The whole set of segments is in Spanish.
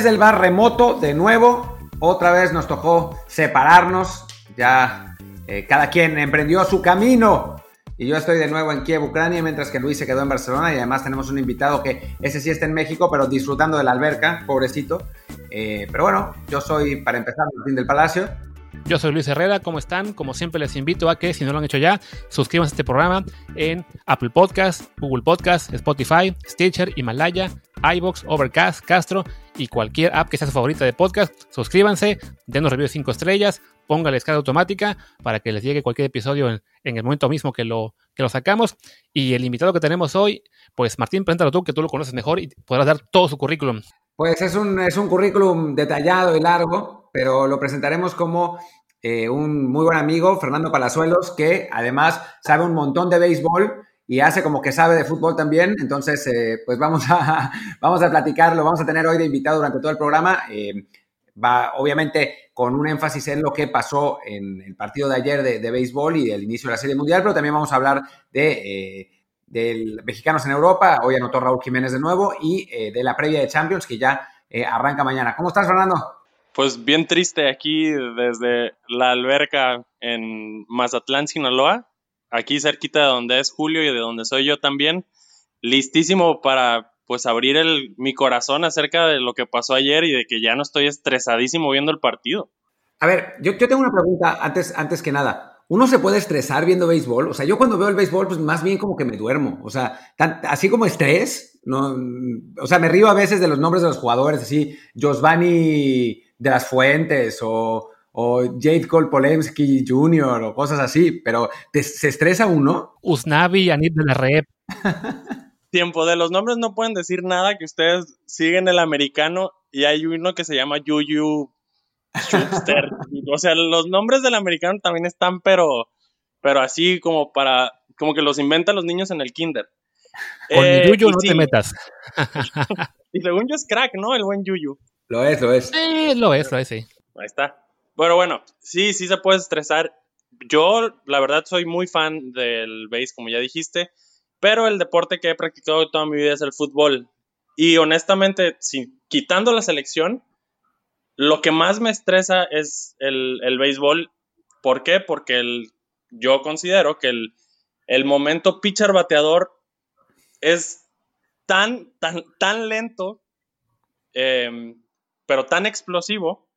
desde el bar remoto, de nuevo, otra vez nos tocó separarnos. Ya eh, cada quien emprendió su camino. Y yo estoy de nuevo en Kiev, Ucrania, mientras que Luis se quedó en Barcelona. Y además tenemos un invitado que ese sí está en México, pero disfrutando de la alberca, pobrecito. Eh, pero bueno, yo soy, para empezar, Martín del Palacio. Yo soy Luis Herrera, ¿cómo están? Como siempre les invito a que, si no lo han hecho ya, suscríbanse a este programa en Apple Podcast, Google Podcast, Spotify, Stitcher, Himalaya, iBox, Overcast, Castro y cualquier app que sea su favorita de podcast. Suscríbanse, denos review de 5 estrellas, póngale escala automática para que les llegue cualquier episodio en, el momento mismo que lo, que lo sacamos. Y el invitado que tenemos hoy, pues Martín, preséntalo tú, que tú lo conoces mejor y podrás dar todo su currículum. Pues es un, es un currículum detallado y largo, pero lo presentaremos como eh, un muy buen amigo, Fernando Palazuelos, que además sabe un montón de béisbol y hace como que sabe de fútbol también. Entonces, eh, pues vamos a, vamos a platicarlo, vamos a tener hoy de invitado durante todo el programa. Eh, va, obviamente, con un énfasis en lo que pasó en el partido de ayer de, de béisbol y del inicio de la Serie Mundial, pero también vamos a hablar de del Mexicanos en Europa, hoy anotó Raúl Jiménez de nuevo, y eh, de la previa de Champions que ya eh, arranca mañana. ¿Cómo estás, Fernando? Pues bien triste aquí desde la alberca en Mazatlán, Sinaloa, aquí cerquita de donde es Julio y de donde soy yo también, listísimo para pues abrir el, mi corazón acerca de lo que pasó ayer y de que ya no estoy estresadísimo viendo el partido. A ver, yo, yo tengo una pregunta antes, antes que nada uno se puede estresar viendo béisbol. O sea, yo cuando veo el béisbol, pues más bien como que me duermo. O sea, así como estrés, no, o sea, me río a veces de los nombres de los jugadores, así, Josvani de las Fuentes o, o Jade Cole Polemski Jr. o cosas así, pero ¿se estresa uno? Usnavi, Anit de la Rep. Tiempo, de los nombres no pueden decir nada que ustedes siguen el americano y hay uno que se llama Yuyu o sea, los nombres del americano también están, pero, pero así como para, como que los inventan los niños en el kinder. Con eh, Yuyu no te metas. y según yo es crack, ¿no? El buen Yuyu. Lo es, lo es. lo es, lo es, sí. Ahí está. Bueno, bueno, sí, sí se puede estresar. Yo, la verdad, soy muy fan del base, como ya dijiste, pero el deporte que he practicado toda mi vida es el fútbol. Y honestamente, sin, quitando la selección, lo que más me estresa es el, béisbol. ¿Por qué? Porque el, yo considero que el, el momento pitcher bateador es tan, tan, tan lento, em, pero tan explosivo,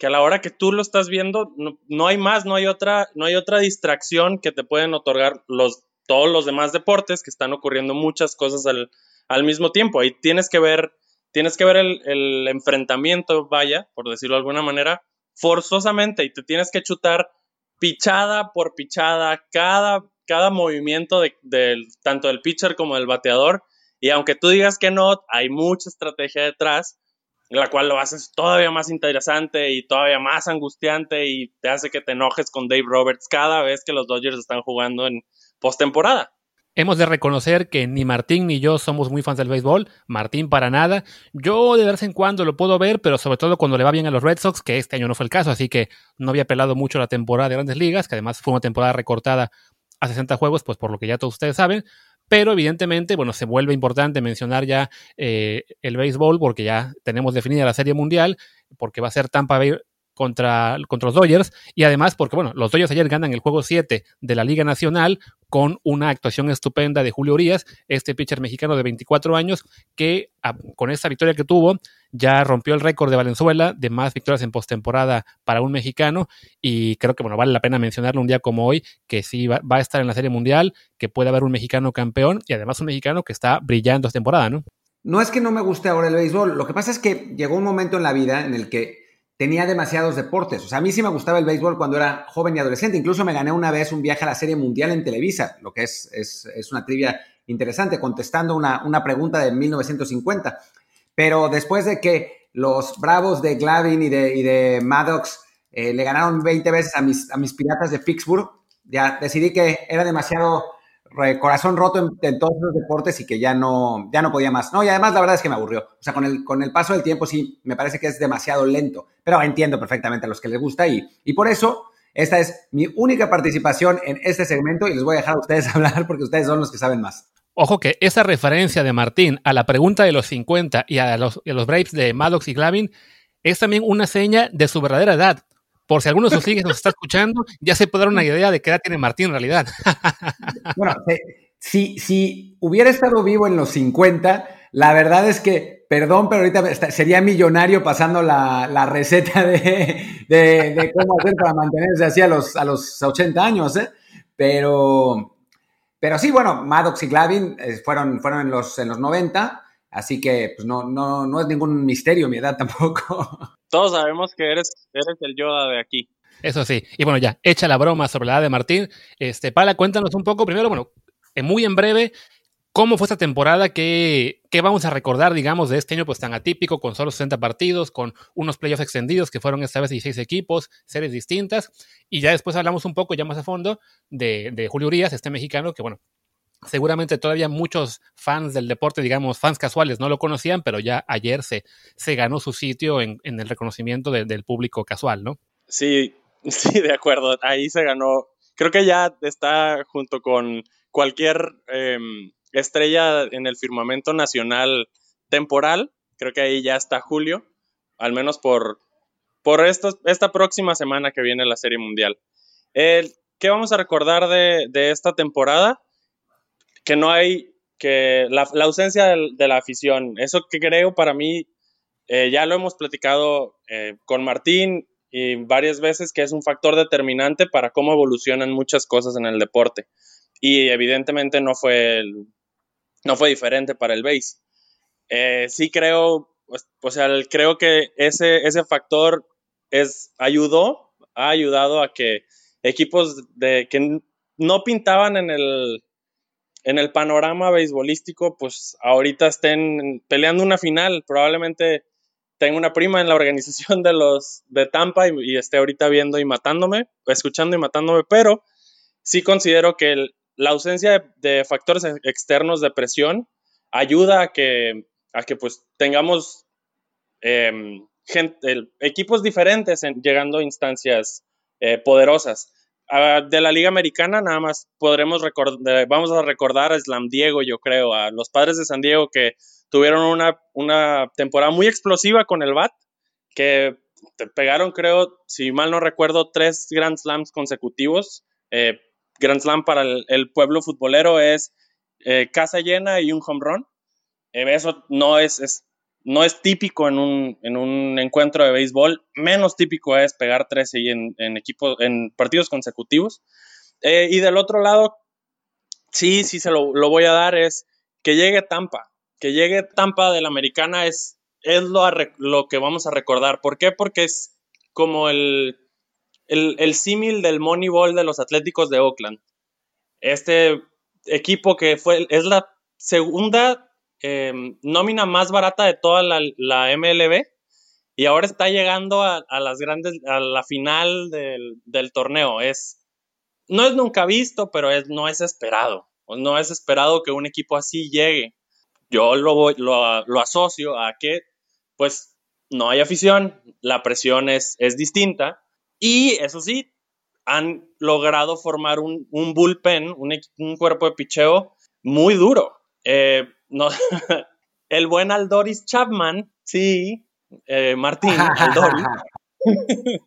que a la hora que tú lo estás viendo, no, hay más, no hay, otra, no hay otra distracción que te pueden otorgar los, todos los demás deportes, que están ocurriendo muchas cosas al, al mismo tiempo. Ahí tienes que ver tienes que ver el, enfrentamiento, vaya, por decirlo de alguna manera, forzosamente y te tienes que chutar pichada por pichada cada, cada movimiento de, tanto del pitcher como del bateador. Y aunque tú digas que no, hay mucha estrategia detrás, la cual lo haces todavía más interesante y todavía más angustiante y te hace que te enojes con Dave Roberts cada vez que los Dodgers están jugando en postemporada. Hemos de reconocer que ni Martín ni yo somos muy fans del béisbol, Martín para nada. Yo de vez en cuando lo puedo ver, pero sobre todo cuando le va bien a los Red Sox, que este año no fue el caso, así que no había pelado mucho la temporada de grandes ligas, que además fue una temporada recortada a 60 juegos, pues por lo que ya todos ustedes saben. Pero evidentemente, bueno, se vuelve importante mencionar ya eh, el béisbol porque ya tenemos definida la Serie Mundial, porque va a ser Tampa Bay contra, contra los Dodgers. Y además porque, bueno, los Dodgers ayer ganan el juego 7 de la Liga Nacional con una actuación estupenda de Julio Urias, este pitcher mexicano de 24 años que ah, con esta victoria que tuvo ya rompió el récord de Valenzuela de más victorias en postemporada para un mexicano. Y creo que, bueno, vale la pena mencionarlo un día como hoy, que sí va, a estar en la Serie Mundial, que puede haber un mexicano campeón y además un mexicano que está brillando esta temporada, ¿no? No es que no me guste ahora el béisbol, lo que pasa es que llegó un momento en la vida en el que tenía demasiados deportes. O sea, a mí sí me gustaba el béisbol cuando era joven y adolescente. Incluso me gané una vez un viaje a la Serie Mundial en Televisa, lo que es, es, una trivia interesante, contestando una, una, pregunta de 1950. Pero después de que los Bravos de Glavin y de, y de Maddox eh, le ganaron 20 veces a mis, a mis Piratas de Pittsburgh, ya decidí que era demasiado corazón roto en, todos los deportes y que ya no, ya no podía más. No, y además la verdad es que me aburrió. O sea, con el, con el paso del tiempo sí, me parece que es demasiado lento, pero entiendo perfectamente a los que les gusta y, y por eso esta es mi única participación en este segmento y les voy a dejar a ustedes hablar porque ustedes son los que saben más. Ojo que esa referencia de Martín a la pregunta de los 50 y a los, a los de Maddox y Glavin es también una seña de su verdadera edad. Por si alguno de sus hijos nos está escuchando, ya se puede dar una idea de qué edad tiene Martín en realidad. bueno, si, si hubiera estado vivo en los 50, la verdad es que, perdón, pero ahorita sería millonario pasando la, receta de, cómo hacer para mantenerse así a los, a los 80 años, ¿eh? Pero, pero sí, bueno, Maddox y Glavin eh, fueron, fueron en, los, en los 90, así que pues no, no, no es ningún misterio mi edad tampoco. Todos sabemos que eres, eres el Yoda de aquí. Eso sí. Y bueno, ya, echa la broma sobre la edad de Martín. Este, Pala, cuéntanos un poco, primero, bueno, muy en breve, ¿Cómo fue esta temporada? ¿Qué, ¿Qué, vamos a recordar, digamos, de este año pues tan atípico, con solo 60 partidos, con unos playoffs extendidos que fueron esta vez 16 equipos, series distintas? Y ya después hablamos un poco, ya más a fondo, de, de Julio Urias, este mexicano, que bueno, seguramente todavía muchos fans del deporte, digamos, fans casuales, no lo conocían, pero ya ayer se, se ganó su sitio en, en el reconocimiento del público casual, ¿no? Sí, sí, de acuerdo. Ahí se ganó. Creo que ya está junto con cualquier em, estrella en el firmamento nacional temporal. Creo que ahí ya está Julio, al menos por, por esta próxima semana que viene la Serie Mundial. ¿Qué vamos a recordar de, esta temporada? Que no hay, que la, ausencia de, la afición, eso que creo para mí, eh, ya lo hemos platicado eh, con Martín y varias veces, que es un factor determinante para cómo evolucionan muchas cosas en el deporte. Y evidentemente no fue, no fue diferente para el base. Eh, sí creo, pues, o sea, creo que ese, ese factor es, ayudó, ha ayudado a que equipos de, que no pintaban en el, en el panorama beisbolístico, pues ahorita estén peleando una final. Probablemente tenga una prima en la organización de los de Tampa y, esté ahorita viendo y matándome, escuchando y matándome, pero sí considero que la ausencia de, factores externos de presión ayuda a que, a que pues tengamos em, equipos diferentes llegando a instancias eh, poderosas. De la Liga Americana nada más podremos recordar, vamos a recordar a Slam Diego, yo creo, a los padres de San Diego que tuvieron una, una temporada muy explosiva con el BAT, que pegaron, creo, si mal no recuerdo, tres Grand Slams consecutivos. Eh, Grand Slam para el, pueblo futbolero es eh, casa llena y un home run. Eh, eso no es, no es típico en un, en un, encuentro de béisbol. Menos típico es pegar 13 en, en, en partidos consecutivos. Eh, y del otro lado, sí, sí se lo, voy a dar, es que llegue Tampa. Que llegue Tampa de la americana es, es lo, lo que vamos a recordar. ¿Por qué? Porque es como el, el, símil del Moneyball de los Atléticos de Oakland. Este equipo que fue, es la segunda em, nómina más barata de toda la, MLB y ahora está llegando a, las grandes, a la final del, torneo. Es, no es nunca visto, pero es, no es esperado. No es esperado que un equipo así llegue. Yo lo, lo, lo asocio a que, pues, no hay afición, la presión es, es distinta y eso sí, han logrado formar un, bullpen, un, cuerpo de picheo muy duro. Eh, no, el buen Aldoris Chapman, sí, eh, Martín Aldoris,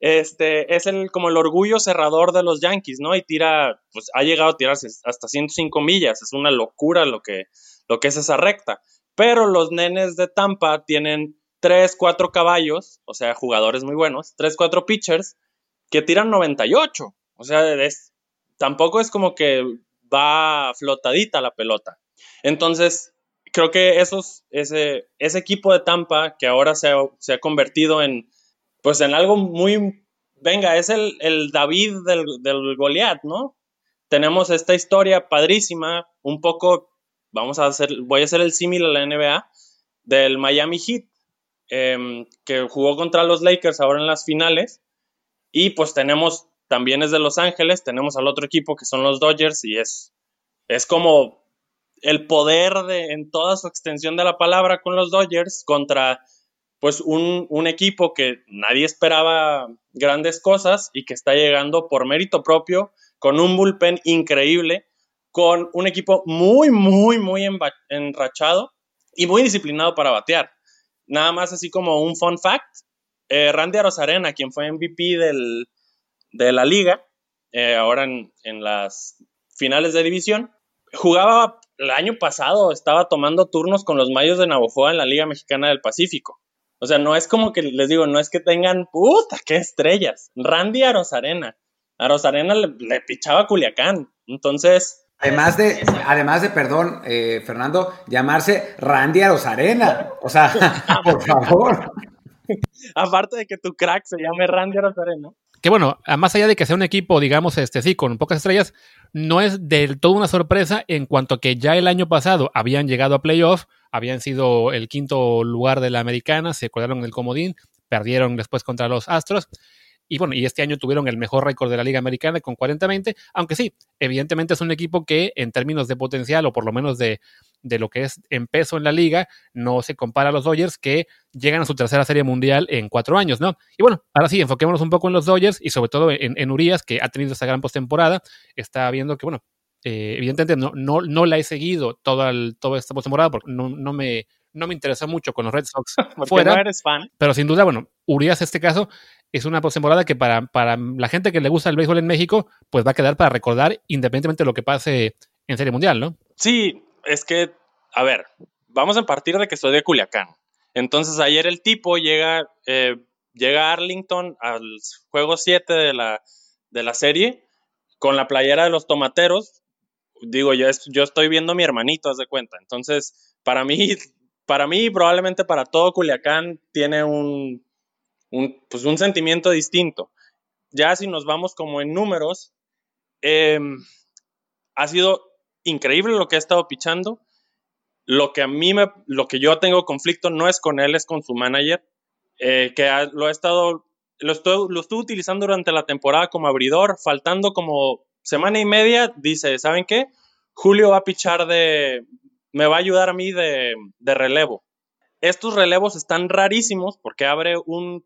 este, es el, como el orgullo cerrador de los Yankees, ¿no? Y tira, pues ha llegado a tirarse hasta 105 millas, es una locura lo que, lo que es esa recta. Pero los nenes de Tampa tienen 3, 4 caballos, o sea, jugadores muy buenos, 3, 4 pitchers que tiran 98. O sea, tampoco es como que va flotadita la pelota. Entonces, creo que esos, ese, ese equipo de Tampa que ahora se ha, convertido en, pues en algo muy, venga, es el, David del, del Goliat, ¿no? Tenemos esta historia padrísima, un poco, vamos a hacer, voy a hacer el símil a la NBA, del Miami Heat, Em, que jugó contra los Lakers ahora en las finales. Y pues tenemos, también es de Los Ángeles, tenemos al otro equipo que son los Dodgers y es, es como el poder de, en toda su extensión de la palabra con los Dodgers contra pues un, un, equipo que nadie esperaba grandes cosas y que está llegando por mérito propio con un bullpen increíble, con un equipo muy, muy, muy enrachado y muy disciplinado para batear. Nada más así como un fun fact, eh, Randy Arozarena, quien fue MVP del, de la liga, eh, ahora en, en, las finales de división, jugaba el año pasado, estaba tomando turnos con los Mayos de Navojoa en la Liga Mexicana del Pacífico. O sea, no es como que les digo, no es que tengan, puta, qué estrellas. Randy Arozarena. Arozarena le, le pichaba a Culiacán. Entonces, Además de, además de, perdón, eh, Fernando, llamarse Randy Arozarena. O sea, por favor. Aparte de que tu crack se llame Randy Arozarena. Que bueno, más allá de que sea un equipo, digamos, este sí, con pocas estrellas, no es del todo una sorpresa en cuanto que ya el año pasado habían llegado a playoff, habían sido el quinto lugar de la americana, se colgaron el comodín, perdieron después contra los Astros y bueno, y este año tuvieron el mejor récord de la Liga Americana con 40-20, aunque sí, evidentemente es un equipo que en términos de potencial o por lo menos de, de, lo que es en peso en la liga, no se compara a los Dodgers que llegan a su tercera serie mundial en cuatro años, ¿no? Y bueno, ahora sí, enfoquémonos un poco en los Dodgers y sobre todo en, en Urias, que ha tenido esta gran postemporada, está viendo que, bueno, eh, evidentemente no, no, no la he seguido toda, el, toda esta postemporada porque no, no me no me interesa mucho con los Red Sox fuera. No eres fan. Pero sin duda, bueno, Urias, este caso, es una postemporada que para, para la gente que le gusta el béisbol en México, pues va a quedar para recordar independientemente de lo que pase en Serie Mundial, ¿no? Sí, es que, a ver, vamos a partir de que soy de Culiacán. Entonces ayer el tipo llega, eh, llega a Arlington al juego 7 de la, de la serie con la playera de los tomateros. Digo, yo, yo estoy viendo a mi hermanito, haz de cuenta. Entonces, para mí, para mí, probablemente para todo Culiacán, tiene un, un, pues un sentimiento distinto. Ya si nos vamos como en números, em, ha sido increíble lo que ha estado pichando. Lo que a mí me, lo que yo tengo conflicto no es con él, es con su manager, eh, que lo ha estado, lo, estoy, lo estuve utilizando durante la temporada como abridor, faltando como semana y media, dice, ¿saben qué? Julio va a pichar de, me va a ayudar a mí de, de relevo. Estos relevos están rarísimos porque abre un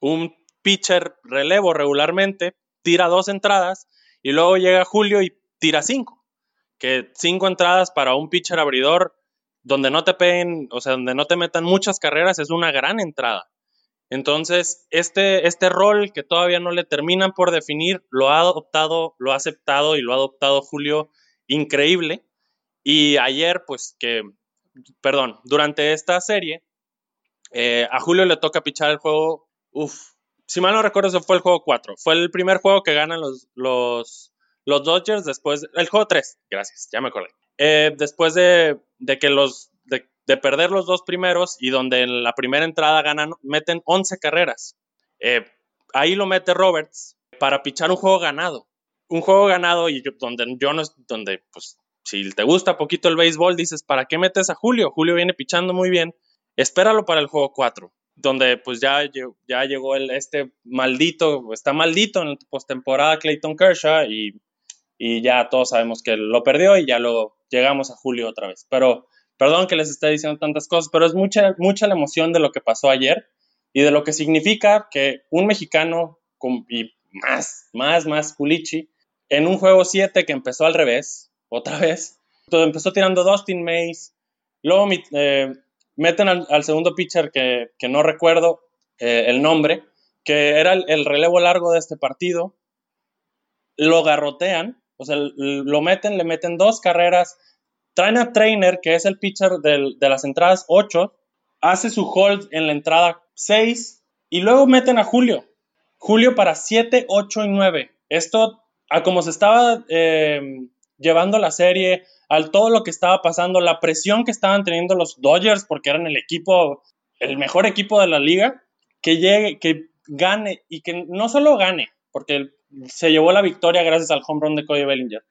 un pitcher relevo regularmente, tira dos entradas y luego llega Julio y tira cinco. Que cinco entradas para un pitcher abridor donde no te peguen, o sea, donde no te metan muchas carreras es una gran entrada. Entonces, este, este rol que todavía no le terminan por definir, lo ha adoptado, lo ha aceptado y lo ha adoptado Julio increíble. Y ayer, pues que, perdón, durante esta serie, eh, a Julio le toca pichar el juego Uf, si mal no recuerdo, ese fue el juego 4. Fue el primer juego que ganan los, los, los Dodgers después. El juego 3, gracias, ya me acordé. Eh, después de, de que los. De, perder los dos primeros y donde en la primera entrada ganan, meten 11 carreras. Eh, ahí lo mete Roberts para pichar un juego ganado. Un juego ganado y donde yo no donde pues si te gusta poquito el béisbol dices, ¿para qué metes a Julio? Julio viene pichando muy bien. Espéralo para el juego 4 donde pues ya, ya llegó el, este maldito, está maldito en postemporada Clayton Kershaw y, y, ya todos sabemos que lo perdió y ya luego llegamos a julio otra vez. Pero perdón que les esté diciendo tantas cosas, pero es mucha, mucha la emoción de lo que pasó ayer y de lo que significa que un mexicano y más, más, más Culichi en un juego 7 que empezó al revés, otra vez, todo empezó tirando Dustin Mays, luego eh, meten al, segundo pitcher que, no recuerdo eh, el nombre, que era el, relevo largo de este partido, lo garrotean, o sea, lo meten, le meten dos carreras, traen a Trainer, que es el pitcher de las entradas 8, hace su hold en la entrada 6 y luego meten a Julio. Julio para 7, 8 y 9. Esto, a como se estaba eh, llevando la serie, al todo lo que estaba pasando, la presión que estaban teniendo los Dodgers, porque eran el equipo, el mejor equipo de la liga, que llegue, que gane y que no solo gane, porque se llevó la victoria gracias al home run de Cody Bellinger,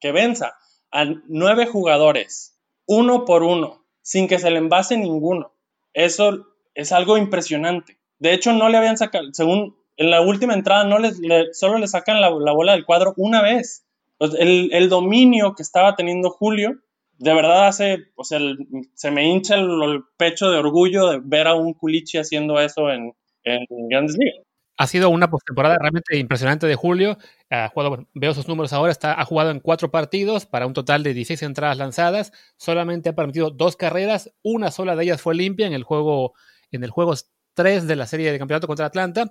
que venza a nueve jugadores, uno por uno, sin que se le envase ninguno. Eso es algo impresionante. De hecho, no le habían sacado, según en la última entrada, no les, solo le sacan la bola del cuadro una vez. El, dominio que estaba teniendo Julio, de verdad hace, o sea, se me hincha el, pecho de orgullo de ver a un Culichi haciendo eso en, en Grandes Ligas. Ha sido una postemporada realmente impresionante de Julio. Ha jugado, veo sus números ahora, está, ha jugado en cuatro partidos para un total de 16 entradas lanzadas. Solamente ha permitido dos carreras, una sola de ellas fue limpia en el juego, en el juego 3 de la serie de campeonato contra Atlanta.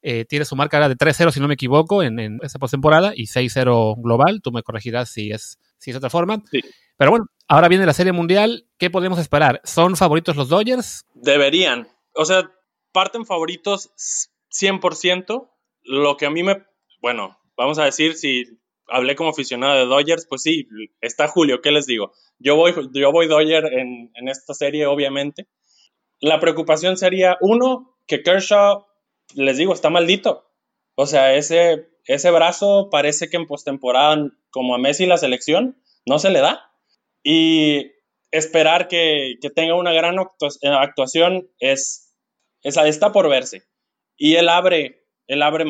Eh, tiene su marca de 3-0, si no me equivoco, en, en esa postemporada y 6-0 global. Tú me corregirás si es, si es otra forma. Pero bueno, ahora viene la Serie Mundial. ¿Qué podemos esperar? ¿Son favoritos los Dodgers? Deberían. O sea, parten favoritos 100%. Lo que a mí me, bueno, vamos a decir, si hablé como aficionado de Dodgers, pues sí, está Julio, ¿qué les digo? Yo voy, yo voy Dodger en, en esta serie, obviamente. La preocupación sería, uno, que Kershaw, les digo, está maldito. O sea, ese, ese brazo parece que en postemporada, como a Messi la selección, no se le da. Y esperar que, que tenga una gran actuación es, es, está por verse. Y él abre, él abre,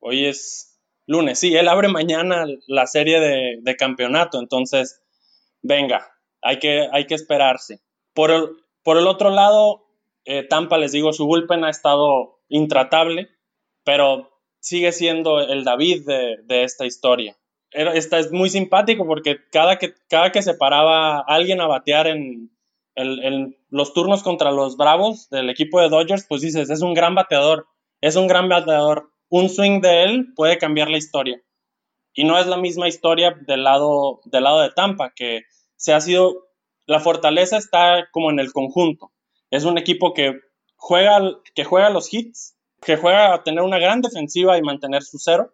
hoy es lunes, sí, él abre mañana la serie de, campeonato, entonces, venga, hay que, hay que esperarse. Por el, por el otro lado, eh, Tampa, les digo, su bullpen ha estado intratable, pero sigue siendo el David de, de esta historia. esta es muy simpático porque cada que, cada que se paraba alguien a batear en, en, los turnos contra los Bravos del equipo de Dodgers, pues dices, es un gran bateador, es un gran bateador. Un swing de él puede cambiar la historia. Y no es la misma historia del lado, del lado de Tampa, que se ha sido, la fortaleza está como en el conjunto. Es un equipo que juega, que juega los hits, que juega a tener una gran defensiva y mantener su cero,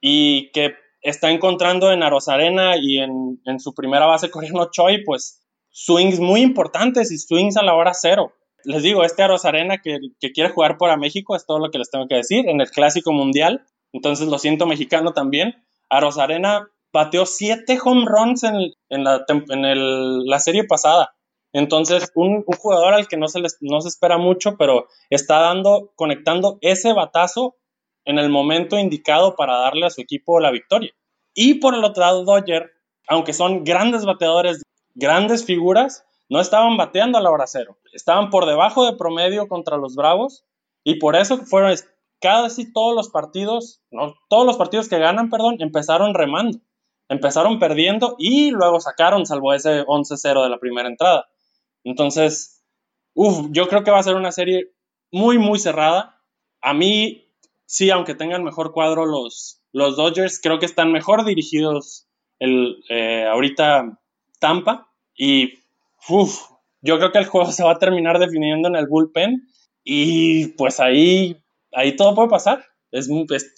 y que está encontrando en Arena y en, en su primera base coreano Choi, pues swings muy importantes y swings a la hora cero. Les digo, este Aros Arena que, quiere jugar para México es todo lo que les tengo que decir en el Clásico Mundial. Entonces lo siento mexicano también. Aros Arena bateó siete home runs en, la, en la, serie pasada. Entonces, un, jugador al que no se, les, no se espera mucho, pero está dando, conectando ese batazo en el momento indicado para darle a su equipo la victoria. Y por el otro lado, Dodger, aunque son grandes bateadores grandes figuras no estaban bateando a la hora cero. Estaban por debajo de promedio contra los Bravos y por eso fueron casi todos los partidos, no, todos los partidos que ganan, perdón, empezaron remando. Empezaron perdiendo y luego sacaron, salvo ese 11-0 de la primera entrada. Entonces, uff, yo creo que va a ser una serie muy, muy cerrada. A mí, sí, aunque tengan mejor cuadro los, los Dodgers, creo que están mejor dirigidos el, eh, ahorita Tampa y yo creo que el juego se va a terminar definiendo en el bullpen y pues ahí, ahí todo puede pasar. Es,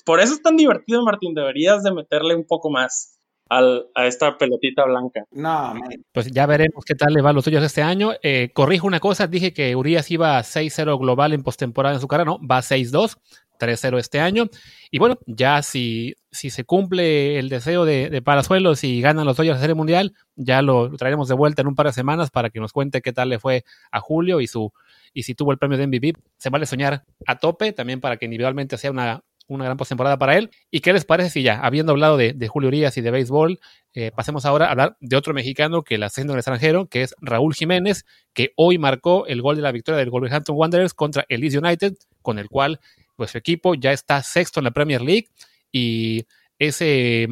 por eso es tan divertido, Martín. Deberías de meterle un poco más al, a esta pelotita blanca. No, pues ya veremos qué tal le va a los suyos este año. Eh, corrijo una cosa, dije que Urias iba a 6-0 global en postemporada en su carrera, no, va a 6-2. 3-0 este año. Y bueno, ya si, si se cumple el deseo de, de Palazuelos y ganan los Dodgers la Serie Mundial, ya lo, traeremos de vuelta en un par de semanas para que nos cuente qué tal le fue a Julio y su y si tuvo el premio de MVP. Se vale soñar a tope también para que individualmente sea una, una gran postemporada para él. ¿Y qué les parece si ya, habiendo hablado de, de Julio Urias y de béisbol, eh, pasemos ahora a hablar de otro mexicano que la haciendo en el extranjero, que es Raúl Jiménez, que hoy marcó el gol de la victoria del Wolverhampton Wanderers contra el Leeds United, con el cual pues su equipo ya está sexto en la Premier League y ese,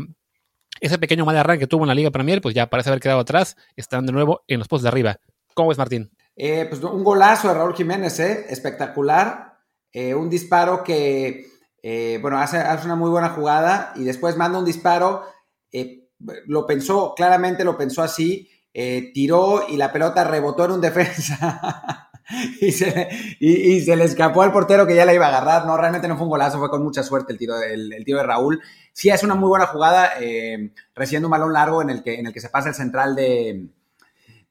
ese pequeño mal arranque que tuvo en la Liga Premier, pues ya parece haber quedado atrás, están de nuevo en los puestos de arriba. ¿Cómo es, Martín? Eh, pues un golazo de Raúl Jiménez, ¿eh? espectacular. Eh, un disparo que, eh, bueno, hace, hace, una muy buena jugada y después manda un disparo. lo pensó, claramente lo pensó así. tiró y la pelota rebotó en un defensa. y, se, le escapó al portero que ya la iba a agarrar. No, realmente no fue un golazo, fue con mucha suerte el tiro, el, el tiro de Raúl. Sí, es una muy buena jugada, eh, recibiendo un balón largo en el que, en el que se pasa el central de,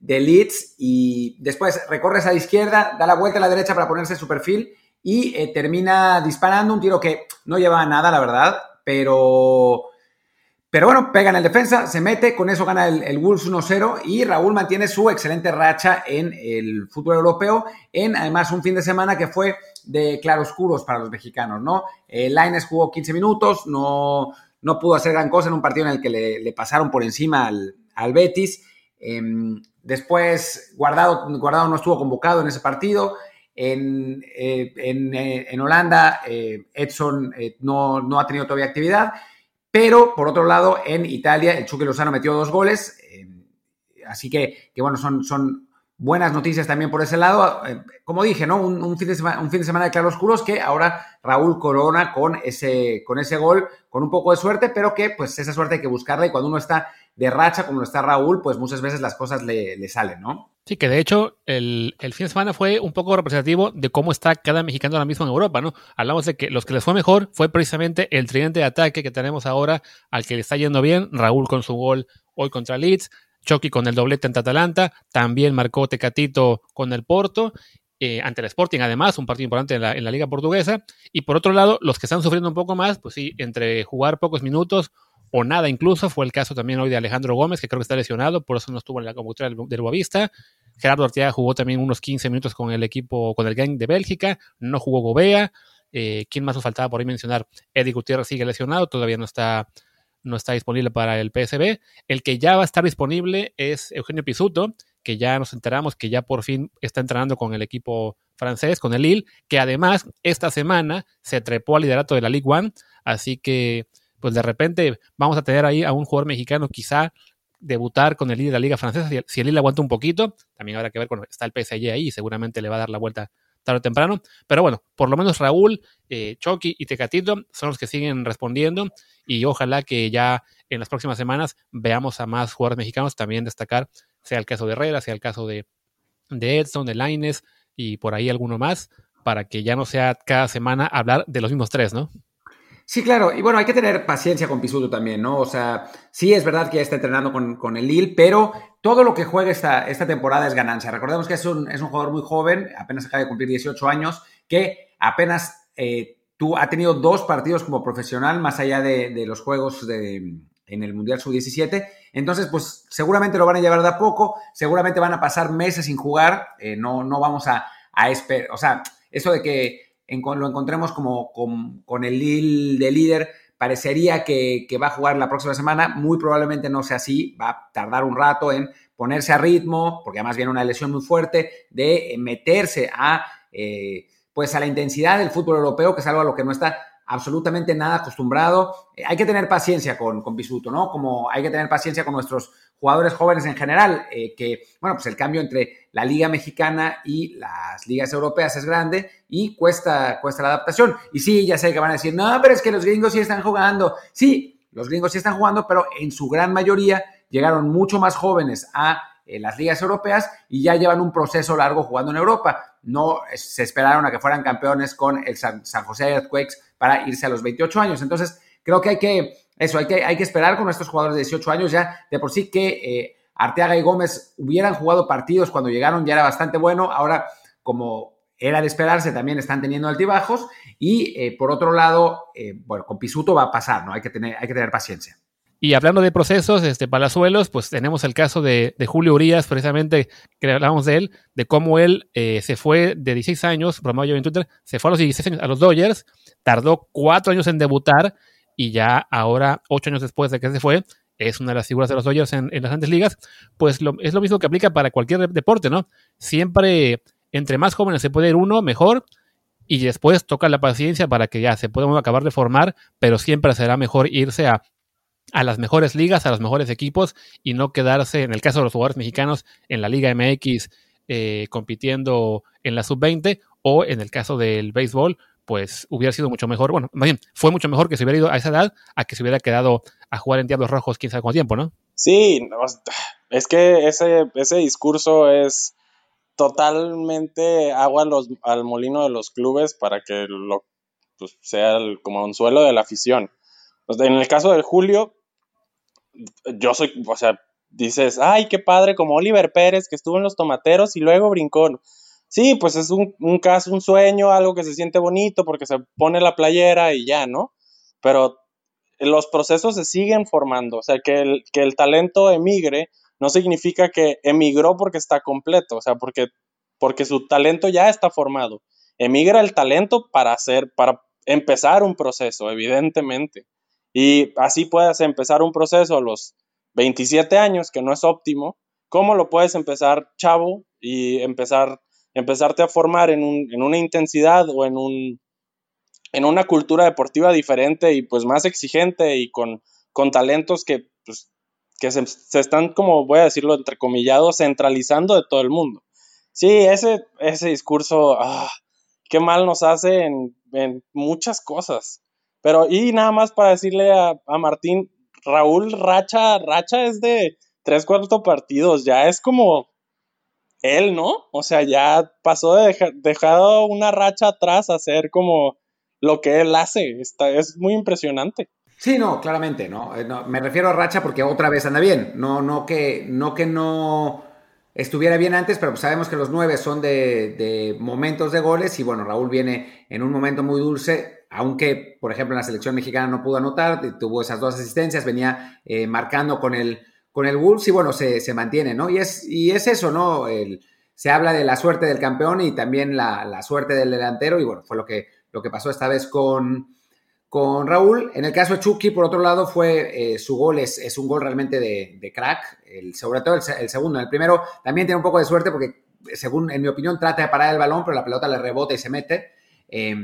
Leeds y después recorre a la izquierda, da la vuelta a la derecha para ponerse su perfil y eh, termina disparando un tiro que no lleva nada, la verdad, pero pero bueno, pega en el defensa, se mete, con eso gana el, Wolves 1-0 y Raúl mantiene su excelente racha en el fútbol europeo, en además un fin de semana que fue de claroscuros para los mexicanos, ¿no? Eh, Laines jugó 15 minutos, no, no pudo hacer gran cosa en un partido en el que le, pasaron por encima al, Betis. Em, después, Guardado, Guardado no estuvo convocado en ese partido. En, eh, eh, en, Holanda, Edson no, no, ha tenido todavía actividad. Pero, por otro lado, en Italia, el Chucky Lozano metió dos goles. así que, que, bueno, son, son buenas noticias también por ese lado. como dije, ¿no? Un, fin de semana, de semana de claroscuros que ahora Raúl corona con ese, con ese gol, con un poco de suerte, pero que pues esa suerte hay que buscarla y cuando uno está de racha como lo está Raúl, pues muchas veces las cosas le, salen, ¿no? Sí, que de hecho el, fin de semana fue un poco representativo de cómo está cada mexicano ahora mismo en Europa, ¿no? Hablamos de que los que les fue mejor fue precisamente el tridente de ataque que tenemos ahora, al que le está yendo bien, Raúl con su gol hoy contra Leeds, Chucky con el doblete ante Atalanta, también marcó Tecatito con el Porto, eh, ante el Sporting, además, un partido importante en la, Liga Portuguesa. Y por otro lado, los que están sufriendo un poco más, pues sí, entre jugar pocos minutos o nada incluso. Fue el caso también hoy de Alejandro Gómez, que creo que está lesionado, por eso no estuvo en la convocatoria del, Boavista. Gerardo Arteaga jugó también unos 15 minutos con el equipo, con el gang de Bélgica, no jugó Gobea. Eh, ¿Quién más nos faltaba por ahí mencionar? Eddie Gutiérrez sigue lesionado, todavía no está, no está disponible para el PSB. El que ya va a estar disponible es Eugenio Pisuto, que ya nos enteramos que ya por fin está entrenando con el equipo francés, con el Lille, que además esta semana se trepó al liderato de la Ligue 1, así que pues de repente vamos a tener ahí a un jugador mexicano quizá debutar con el líder de la liga francesa, si el Lille aguanta un poquito, también habrá que ver cuando está el PSG ahí seguramente le va a dar la vuelta tarde o temprano, pero bueno, por lo menos Raúl, eh, Chucky y Tecatito son los que siguen respondiendo y ojalá que ya en las próximas semanas veamos a más jugadores mexicanos también destacar, sea el caso de Herrera, sea el caso de, de Edson, de Laines y por ahí alguno más, para que ya no sea cada semana hablar de los mismos tres, ¿no? Sí, claro. Y bueno, hay que tener paciencia con Pisuto también, ¿no? O sea, sí es verdad que ya está entrenando con, el Lille, pero todo lo que juegue esta, esta temporada es ganancia. Recordemos que es un, es un jugador muy joven, apenas acaba de cumplir 18 años, que apenas eh, tú, ha tenido dos partidos como profesional, más allá de, los juegos de, en el Mundial Sub-17. Entonces, pues seguramente lo van a llevar de a poco, seguramente van a pasar meses sin jugar, eh, no, no vamos a, a esperar, o sea, eso de que lo encontremos como con, el líder, parecería que, va a jugar la próxima semana, muy probablemente no sea así, va a tardar un rato en ponerse a ritmo, porque además viene una lesión muy fuerte, de meterse a, eh, pues a la intensidad del fútbol europeo, que es a lo que no está absolutamente nada acostumbrado. Eh, hay que tener paciencia con, con Pisuto, ¿no? Como hay que tener paciencia con nuestros jugadores jóvenes en general, eh, que, bueno, pues el cambio entre la liga mexicana y las ligas europeas es grande y cuesta, cuesta la adaptación. Y sí, ya sé que van a decir, no, pero es que los gringos sí están jugando. Sí, los gringos sí están jugando, pero en su gran mayoría llegaron mucho más jóvenes a eh, las ligas europeas y ya llevan un proceso largo jugando en Europa. No se esperaron a que fueran campeones con el San, San José Earthquakes para irse a los 28 años. Entonces, creo que hay que eso, hay que, hay que esperar con estos jugadores de 18 años ya. De por sí que eh, Arteaga y Gómez hubieran jugado partidos cuando llegaron, ya era bastante bueno. Ahora, como era de esperarse, también están teniendo altibajos. Y eh, por otro lado, eh, bueno, con Pisuto va a pasar, ¿no? Hay que tener, hay que tener paciencia. Y hablando de procesos, este, Palazuelos, pues tenemos el caso de, Julio Urias, precisamente, que hablábamos de él, de cómo él se fue de 16 años, promedio en Twitter, se fue a los 16 años a los Dodgers, tardó cuatro años en debutar y ya ahora, ocho años después de que se fue, es una de las figuras de los Dodgers en, las grandes ligas, pues es lo mismo que aplica para cualquier deporte, ¿no? Siempre, entre más jóvenes se puede ir uno, mejor, y después toca la paciencia para que ya se pueda acabar de formar, pero siempre será mejor irse a, a las mejores ligas, a los mejores equipos, y no quedarse, en el caso de los jugadores mexicanos, en la Liga MX eh, compitiendo en la sub-20, o en el caso del béisbol, pues hubiera sido mucho mejor. Bueno, más bien, fue mucho mejor que se hubiera ido a esa edad a que se hubiera quedado a jugar en Diablos Rojos quién sabe cuánto tiempo, ¿no? Sí, es que ese, ese discurso es totalmente agua al molino de los clubes para que lo pues, sea el, como un suelo de la afición. en el caso de Julio, yo soy, o sea, dices, ay, qué padre, como Oliver Pérez, que estuvo en los tomateros y luego brincó. Sí, pues es un, caso, un sueño, algo que se siente bonito porque se pone la playera y ya, ¿no? Pero los procesos se siguen formando, o sea, que el, que el talento emigre no significa que emigró porque está completo, o sea, porque, porque su talento ya está formado. Emigra el talento para hacer, para empezar un proceso, evidentemente. Y así puedes empezar un proceso a los 27 años, que no es óptimo. ¿Cómo lo puedes empezar chavo y empezar empezarte a formar en, un, en una intensidad o en, un, en una cultura deportiva diferente y pues más exigente y con, con talentos que, pues, que se, están, como voy a decirlo, entrecomillados, centralizando de todo el mundo. Sí, ese, ese discurso, ah, qué mal nos hace en, en, muchas cosas. Pero, y nada más para decirle a, a Martín, Raúl Racha, Racha es de tres, cuatro partidos, ya es como él, ¿no? O sea, ya pasó de dejar dejado una racha atrás a ser como lo que él hace. Está, es muy impresionante. Sí, no, claramente, ¿no? Eh, ¿no? Me refiero a racha porque otra vez anda bien. No, no que no, que no estuviera bien antes, pero sabemos que los nueve son de, de, momentos de goles y bueno, Raúl viene en un momento muy dulce, aunque por ejemplo en la selección mexicana no pudo anotar, tuvo esas dos asistencias, venía eh, marcando con el, con el Wolves y bueno, se, se, mantiene, ¿no? Y es, y es eso, ¿no? Se habla de la suerte del campeón y también la, la, suerte del delantero y bueno, fue lo que, lo que pasó esta vez con, con Raúl. En el caso de Chucky, por otro lado, fue eh, su gol es, es, un gol realmente de, de crack, el, sobre todo el, segundo. El primero también tiene un poco de suerte porque, según en mi opinión, trata de parar el balón, pero la pelota le rebota y se mete. Eh,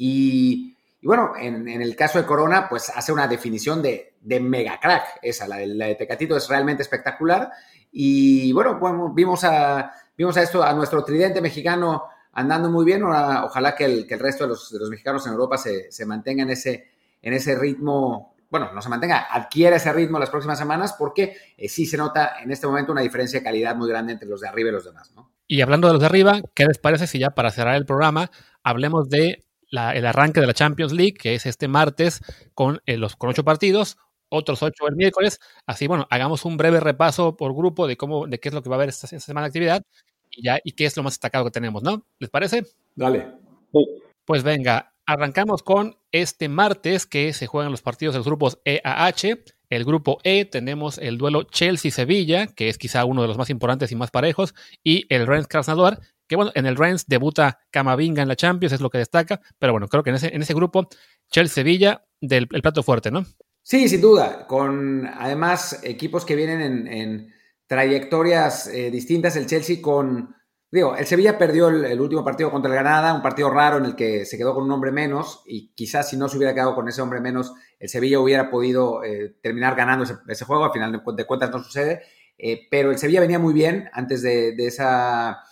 y bueno, en, en, el caso de Corona, pues hace una definición de, mega crack. Esa, la la de, Tecatito es realmente espectacular. Y bueno, vimos, a, vimos a esto, a nuestro tridente mexicano andando muy bien. Ojalá que el, resto de los, de los, mexicanos en Europa se, se mantenga en ese, en ese ritmo. Bueno, no se mantenga, adquiera ese ritmo las próximas semanas porque eh, sí se nota en este momento una diferencia de calidad muy grande entre los de arriba y los demás, ¿no? Y hablando de los de arriba, ¿qué les parece si ya para cerrar el programa hablemos de la, el arranque de la Champions League, que es este martes con, eh, los, con ocho partidos, otros ocho el miércoles. Así, bueno, hagamos un breve repaso por grupo de cómo, de qué es lo que va a haber esta, esta semana de actividad y ya, y qué es lo más destacado que tenemos, ¿no? ¿Les parece? Dale. Sí. Pues venga, arrancamos con este martes que se juegan los partidos de los grupos E a H. El grupo E tenemos el duelo Chelsea-Sevilla, que es quizá uno de los más importantes y más parejos, y el Rennes Krasnodar, que bueno, en el Rennes debuta Camavinga en la Champions, es lo que destaca, pero bueno, creo que en ese, en ese grupo, Chelsea-Sevilla del el plato fuerte, ¿no? Sí, sin duda, con además equipos que vienen en, trayectorias eh, distintas, el Chelsea con, digo, el Sevilla perdió el, último partido contra el Granada, un partido raro en el que se quedó con un hombre menos y quizás si no se hubiera quedado con ese hombre menos, el Sevilla hubiera podido eh, terminar ganando ese, juego, al final de, cuentas no sucede, eh, pero el Sevilla venía muy bien antes de esa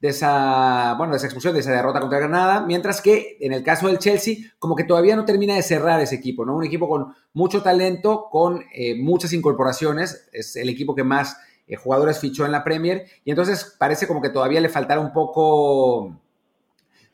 de esa, bueno, de esa expulsión, de esa derrota contra Granada, mientras que en el caso del Chelsea, como que todavía no termina de cerrar ese equipo, ¿no? Un equipo con mucho talento, con eh, muchas incorporaciones, es el equipo que más eh, jugadores fichó en la Premier, y entonces parece como que todavía le faltará un poco,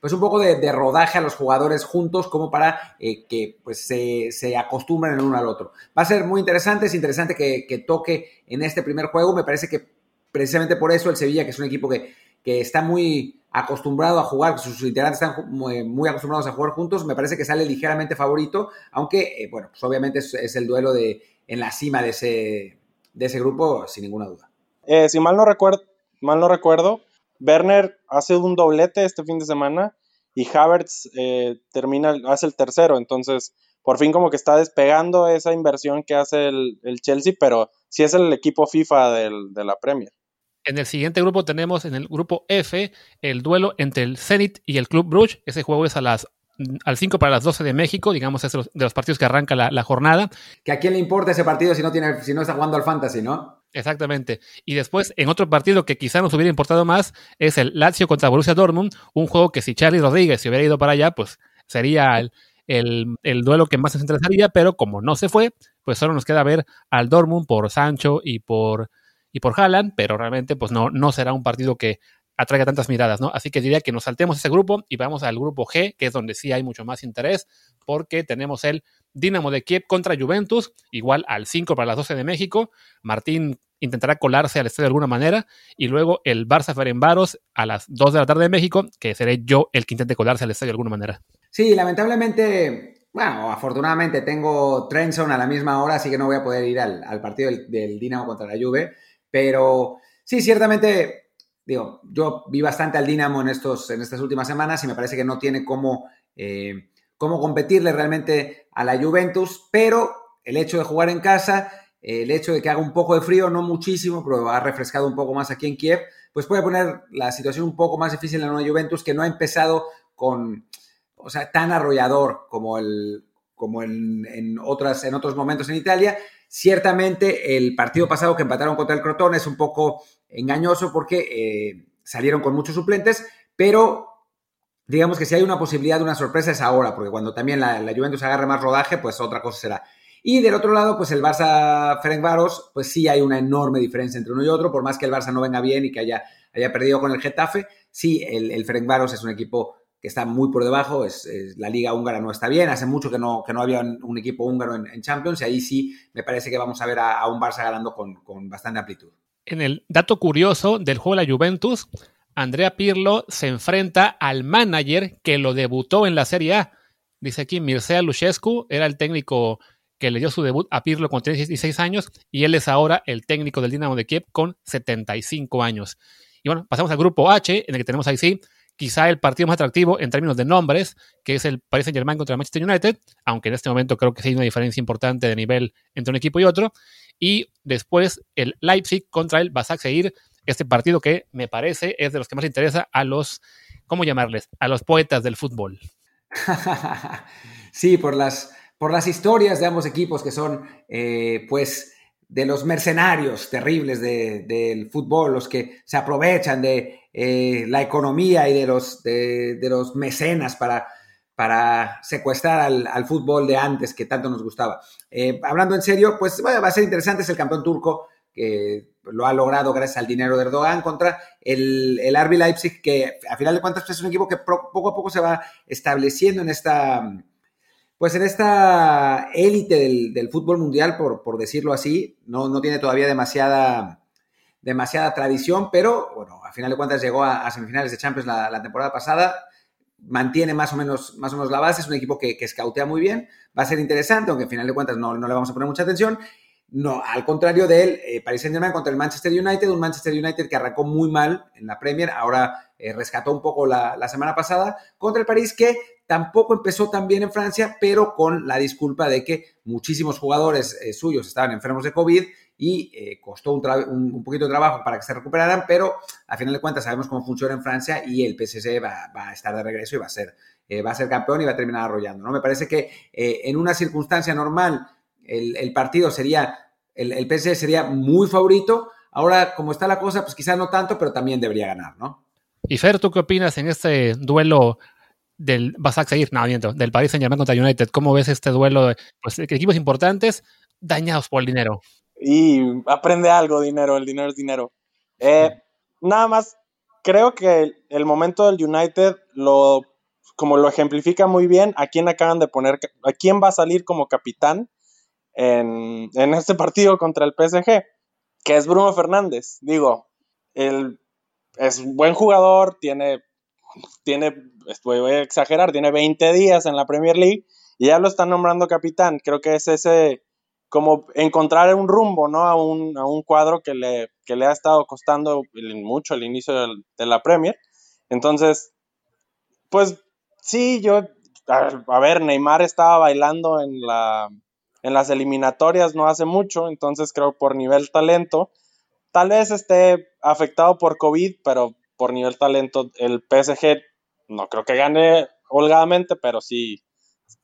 pues un poco de, rodaje a los jugadores juntos como para eh, que pues se, se, acostumbren el uno al otro. Va a ser muy interesante, es interesante que, que toque en este primer juego, me parece que precisamente por eso el Sevilla, que es un equipo que que está muy acostumbrado a jugar, sus integrantes están muy, acostumbrados a jugar juntos, me parece que sale ligeramente favorito, aunque, eh, bueno, pues obviamente es, es, el duelo de, en la cima de ese, de ese grupo, sin ninguna duda. Eh, si mal no, recuerdo, mal no recuerdo, Werner hace un doblete este fin de semana y Havertz eh, termina, hace el tercero, entonces por fin como que está despegando esa inversión que hace el, el Chelsea, pero sí es el equipo FIFA del, de la Premier. En el siguiente grupo tenemos en el grupo F el duelo entre el Zenit y el Club Brugge. Ese juego es a las al 5 para las 12 de México, digamos, es de los partidos que arranca la, la, jornada. Que a quién le importa ese partido si no, tiene, si no está jugando al fantasy, ¿no? Exactamente. Y después, en otro partido que quizá nos hubiera importado más, es el Lazio contra Borussia Dortmund, un juego que si Charlie Rodríguez se hubiera ido para allá, pues sería el, el, el duelo que más nos interesaría, pero como no se fue, pues solo nos queda ver al Dortmund por Sancho y por y por Haaland, pero realmente pues no, no será un partido que atraiga tantas miradas, ¿no? Así que diría que nos saltemos ese grupo y vamos al grupo G, que es donde sí hay mucho más interés, porque tenemos el Dinamo de Kiev contra Juventus, igual al 5 para las 12 de México. Martín intentará colarse al estadio de alguna manera, y luego el Barça Ferenbaros a las 2 de la tarde de México, que seré yo el que intente colarse al estadio de alguna manera. Sí, lamentablemente, bueno, afortunadamente tengo Trenson a la misma hora, así que no voy a poder ir al, partido del, del Dinamo contra la Juve pero sí, ciertamente, digo, yo vi bastante al Dinamo en, estos, en estas últimas semanas y me parece que no tiene cómo, eh, cómo competirle realmente a la Juventus, pero el hecho de jugar en casa, el hecho de que haga un poco de frío, no muchísimo, pero ha refrescado un poco más aquí en Kiev, pues puede poner la situación un poco más difícil en la Juventus, que no ha empezado con, o sea, tan arrollador como, el, como en, otras, en otros momentos en Italia. Ciertamente el partido pasado que empataron contra el Crotone es un poco engañoso porque eh, salieron con muchos suplentes, pero digamos que si hay una posibilidad de una sorpresa es ahora, porque cuando también la, Juventus agarre más rodaje, pues otra cosa será. Y del otro lado, pues el Barça Ferencváros, pues sí hay una enorme diferencia entre uno y otro, por más que el Barça no venga bien y que haya, haya perdido con el Getafe, sí, el, el Ferencváros es un equipo está muy por debajo, es, la liga húngara no está bien, hace mucho que no, que no había un, equipo húngaro en, Champions y ahí sí me parece que vamos a ver a, un Barça ganando con, con bastante amplitud. En el dato curioso del juego de la Juventus, Andrea Pirlo se enfrenta al manager que lo debutó en la Serie A. Dice aquí, Mircea Luchescu era el técnico que le dio su debut a Pirlo con 36 años y él es ahora el técnico del Dinamo de Kiev con 75 años. Y bueno, pasamos al grupo H, en el que tenemos ahí sí, quizá el partido más atractivo en términos de nombres, que es el Paris Saint Germain contra el Manchester United, aunque en este momento creo que sí hay una diferencia importante de nivel entre un equipo y otro. Y después el Leipzig contra el Basak Seir, este partido que me parece es de los que más interesa a los, ¿cómo llamarles? A los poetas del fútbol. sí, por las, por las historias de ambos equipos que son, eh, pues, de los mercenarios terribles del fútbol, los que se aprovechan de eh, la economía y de los, de, los mecenas para, para secuestrar al, fútbol de antes que tanto nos gustaba. Eh, hablando en serio, pues va a ser interesante, es el campeón turco que lo ha logrado gracias al dinero de Erdogan contra el, el RB Leipzig, que a final de cuentas pues, es un equipo que poco a poco se va estableciendo en esta, pues en esta élite del, fútbol mundial, por, por decirlo así. No, no, tiene todavía demasiada, demasiada tradición, pero bueno, a final de cuentas llegó a, semifinales de Champions la, temporada pasada. Mantiene más o, menos, más o menos la base, es un equipo que, que escautea muy bien, va a ser interesante, aunque a final de cuentas no, no le vamos a poner mucha atención. No, al contrario de él, eh, Paris Saint-Germain contra el Manchester United, un Manchester United que arrancó muy mal en la Premier, ahora eh, rescató un poco la, semana pasada, contra el París que tampoco empezó tan bien en Francia, pero con la disculpa de que muchísimos jugadores eh, suyos estaban enfermos de COVID y costó un, poquito de trabajo para que se recuperaran, pero a final de cuentas sabemos cómo funciona en Francia y el PSG va, a estar de regreso y va a ser, va a ser campeón y va a terminar arrollando. ¿no? Me parece que en una circunstancia normal el, partido sería, el, el PSG sería muy favorito. Ahora, como está la cosa, pues quizás no tanto, pero también debería ganar, ¿no? Y Fer, ¿tú qué opinas en este duelo del vas a seguir, no, del Paris Saint Germain contra United? ¿Cómo ves este duelo de pues, equipos importantes dañados por el dinero? Y aprende algo, dinero, el dinero es dinero. Eh, nada más, creo que el momento del United lo, como lo ejemplifica muy bien, a quién acaban de poner, a quién va a salir como capitán en, este partido contra el PSG, que es Bruno Fernández. Digo, él es un buen jugador, tiene, tiene, voy a exagerar, tiene 20 días en la Premier League y ya lo están nombrando capitán. Creo que es ese, como encontrar un rumbo, ¿no? A un, a un cuadro que le, que le ha estado costando mucho el inicio de la Premier. Entonces, pues sí, yo, a ver, Neymar estaba bailando en la, en las eliminatorias no hace mucho, entonces creo por nivel talento, tal vez esté afectado por COVID, pero por nivel talento el PSG no creo que gane holgadamente, pero sí,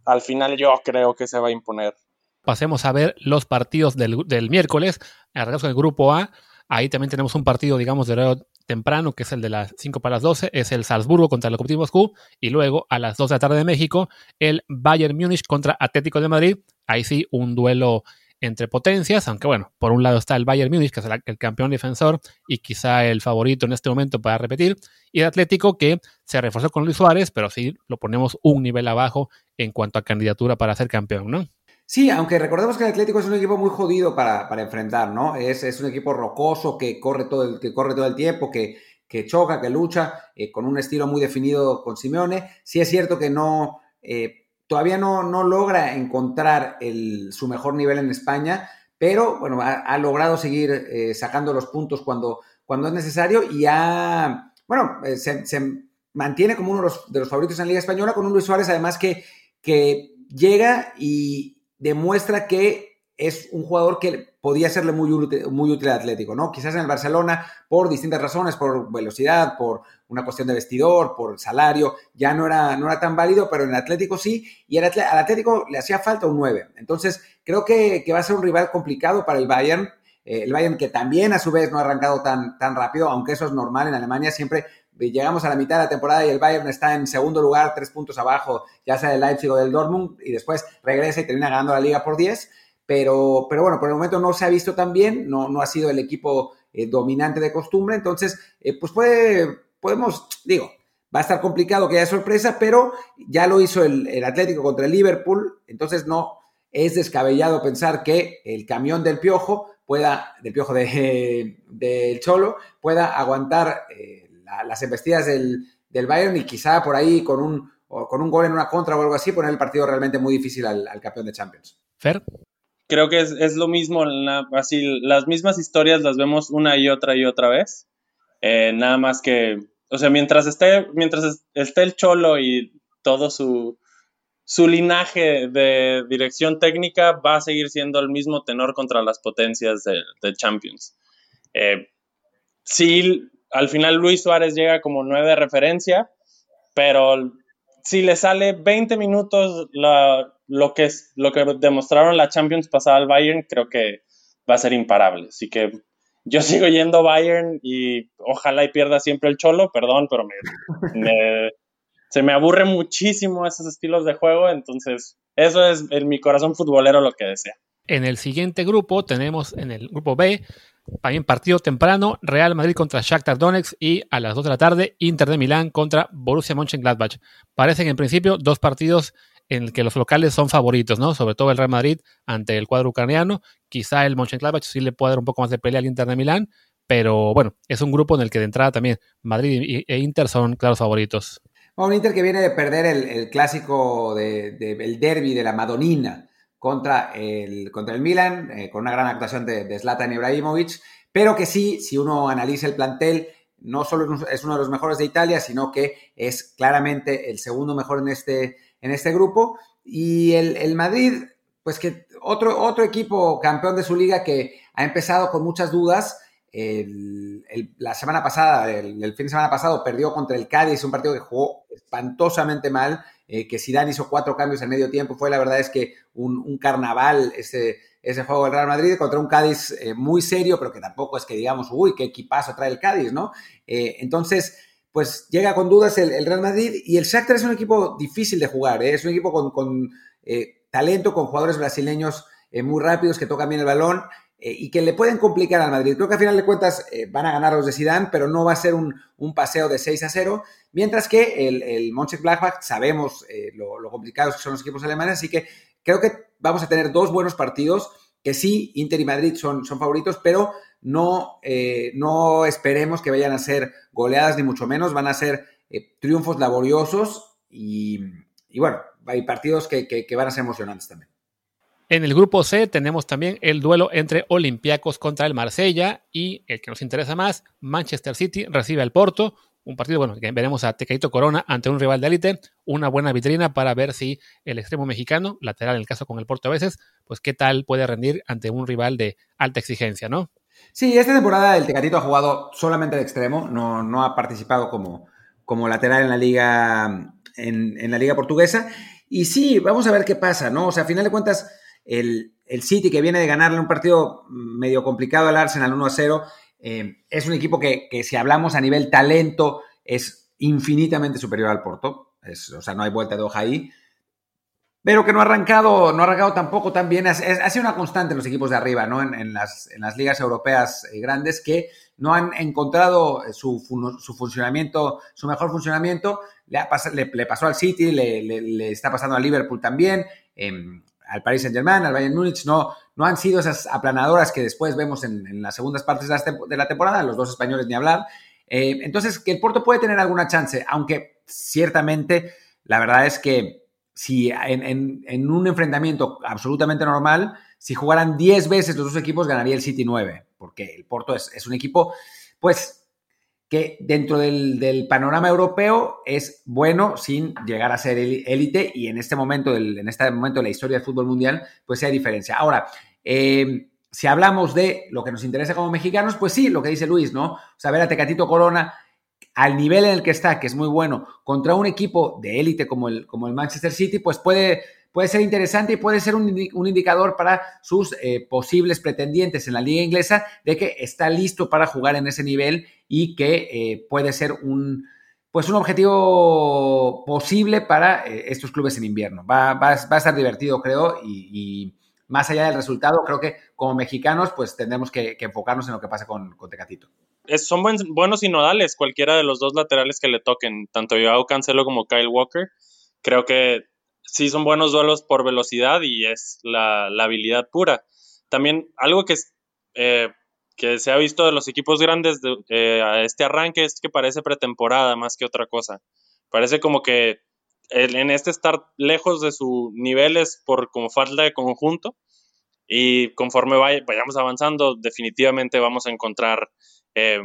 al final yo creo que se va a imponer. Pasemos a ver los partidos del, del miércoles, arrancamos con el grupo A, ahí también tenemos un partido, digamos, de temprano, que es el de las 5 para las 12, es el Salzburgo contra el Lokomotiv Moscú, y luego a las 2 de la tarde de México, el Bayern Múnich contra Atlético de Madrid, ahí sí un duelo entre potencias, aunque bueno, por un lado está el Bayern Múnich, que es el, campeón defensor y quizá el favorito en este momento para repetir, y el Atlético que se reforzó con Luis Suárez, pero sí lo ponemos un nivel abajo en cuanto a candidatura para ser campeón, ¿no? Sí, aunque recordemos que el Atlético es un equipo muy jodido para, enfrentar, ¿no? Es, es, un equipo rocoso que corre todo el, que corre todo el tiempo, que, que choca, que lucha, eh, con un estilo muy definido con Simeone. Sí es cierto que no, eh, todavía no, no logra encontrar el, su mejor nivel en España, pero bueno, ha, logrado seguir eh, sacando los puntos cuando, cuando es necesario y ha, bueno, se, se, mantiene como uno de los, de los, favoritos en la Liga Española con un Luis Suárez además que, que llega y demuestra que es un jugador que podía serle muy muy útil al Atlético, ¿no? Quizás en el Barcelona, por distintas razones, por velocidad, por una cuestión de vestidor, por salario, ya no era, no era tan válido, pero en el Atlético sí, y al Atlético le hacía falta un 9. Entonces, creo que, va a ser un rival complicado para el Bayern. Eh, el Bayern que también a su vez no ha arrancado tan, tan rápido, aunque eso es normal en Alemania, siempre llegamos a la mitad de la temporada y el Bayern está en segundo lugar, tres puntos abajo, ya sea del Leipzig o del Dortmund, y después regresa y termina ganando la liga por 10. Pero, pero bueno, por el momento no se ha visto tan bien, no, no ha sido el equipo eh, dominante de costumbre, entonces, eh, pues puede, podemos, digo, va a estar complicado que haya sorpresa, pero ya lo hizo el, Atlético contra el Liverpool, entonces no es descabellado pensar que el camión del Piojo pueda, del Piojo de, del Cholo, pueda aguantar eh, las embestidas del, del, Bayern y quizá por ahí con un, con un gol en una contra o algo así poner el partido realmente muy difícil al, al campeón de Champions. Fer creo que es, lo mismo, así las mismas historias las vemos una y otra y otra vez. Eh, nada más que, o sea, mientras esté, mientras esté el Cholo y todo su, su linaje de dirección técnica va a seguir siendo el mismo tenor contra las potencias de, Champions. Eh, sí, al final Luis Suárez llega como nueve de referencia, pero si le sale 20 minutos lo, que es, lo que demostraron la Champions pasada al Bayern, creo que va a ser imparable. Así que yo sigo yendo Bayern y ojalá y pierda siempre el Cholo, perdón, pero se me aburre muchísimo esos estilos de juego, entonces eso es en mi corazón futbolero lo que desea. En el siguiente grupo tenemos en el grupo B también partido temprano, Real Madrid contra Shakhtar Donetsk y a las 2 de la tarde Inter de Milán contra Borussia Mönchengladbach. Parecen en principio dos partidos en el que los locales son favoritos, ¿no? Sobre todo el Real Madrid ante el cuadro ucraniano. Quizá el Mönchengladbach sí le pueda dar un poco más de pelea al Inter de Milán, pero bueno, es un grupo en el que de entrada también Madrid e Inter son claros favoritos. Un Inter que viene de perder el, clásico del de, derby de la Madonina contra el, contra el Milan, eh, con una gran actuación de, de Zlatan Ibrahimovic, pero que sí, si uno analiza el plantel, no solo es uno de los mejores de Italia, sino que es claramente el segundo mejor en este, en este grupo. Y el, Madrid, pues que otro, otro equipo campeón de su liga que ha empezado con muchas dudas. la semana pasada, el, el, fin de semana pasado, perdió contra el Cádiz, un partido que jugó espantosamente mal. Eh, que Zidane hizo cuatro cambios en medio tiempo, fue la verdad es que un, carnaval ese, ese juego del Real Madrid contra un Cádiz eh, muy serio, pero que tampoco es que digamos, uy, qué equipazo trae el Cádiz, ¿no? Eh, entonces, pues llega con dudas el, Real Madrid y el Shakhtar es un equipo difícil de jugar, es un equipo con, con talento, con jugadores brasileños muy rápidos que tocan bien el balón eh, y que le pueden complicar al Madrid. Creo que al final de cuentas eh, van a ganar los de Zidane, pero no va a ser un, paseo de 6 a 0, mientras que el, el Blackback sabemos eh, lo, complicados que son los equipos alemanes, así que creo que vamos a tener dos buenos partidos, que sí, Inter y Madrid son favoritos, pero no, no esperemos que vayan a ser goleadas ni mucho menos, van a ser triunfos laboriosos y, bueno, hay partidos que van a ser emocionantes también. En el grupo C tenemos también el duelo entre Olympiacos contra el Marsella y el que nos interesa más, Manchester City recibe al Porto, un partido bueno que veremos a Tecaito Corona ante un rival de élite, una buena vitrina para ver si el extremo mexicano, lateral en el caso con el Porto a veces, pues qué tal puede rendir ante un rival de alta exigencia, ¿no? Sí, esta temporada el Tecatito ha jugado solamente de extremo, no, no ha participado como, como lateral en la liga en, en la liga portuguesa. Y sí, vamos a ver qué pasa, ¿no? O sea, a final de cuentas, el, City, que viene de ganarle un partido medio complicado al Arsenal 1 a 0, eh, es un equipo que, si hablamos a nivel talento, es infinitamente superior al Porto. o sea, no hay vuelta de hoja ahí. Pero que no ha arrancado, no ha arrancado tampoco tan bien. Ha, sido una constante en los equipos de arriba, ¿no? En, las, ligas europeas eh, grandes que no han encontrado su, funcionamiento, su mejor funcionamiento. Le, le, pasó al City, le, está pasando al Liverpool también. Em, al Paris Saint Germain, al Bayern Múnich, no, no han sido esas aplanadoras que después vemos en, las segundas partes de la, temporada, los dos españoles ni hablar. Eh, entonces, que el Porto puede tener alguna chance, aunque ciertamente la verdad es que si en, un enfrentamiento absolutamente normal, si jugaran 10 veces los dos equipos, ganaría el City 9, porque el Porto es, un equipo, pues que dentro del, panorama europeo es bueno sin llegar a ser élite y en este momento, en este momento de la historia del fútbol mundial, pues hay diferencia. Ahora, eh, si hablamos de lo que nos interesa como mexicanos, pues sí, lo que dice Luis, ¿no? O sea, ver a Tecatito Corona al nivel en el que está, que es muy bueno, contra un equipo de élite como el, como el Manchester City, pues puede, puede ser interesante y puede ser un, indicador para sus eh, posibles pretendientes en la liga inglesa de que está listo para jugar en ese nivel y que eh, puede ser un, pues un objetivo posible para eh, estos clubes en invierno. Va, va, a estar divertido, creo, y, más allá del resultado, creo que como mexicanos, pues tendremos que, enfocarnos en lo que pasa con, con Tecatito. Son buenos y nodales cualquiera de los dos laterales que le toquen, tanto Joao Cancelo como Kyle Walker. Creo que sí son buenos duelos por velocidad y es la, habilidad pura. También algo que, eh, que se ha visto de los equipos grandes eh, a este arranque es que parece pretemporada más que otra cosa. Parece como que en este estar lejos de sus niveles por como falta de conjunto y conforme vayamos avanzando definitivamente vamos a encontrar eh,